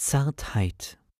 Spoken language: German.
Zartheit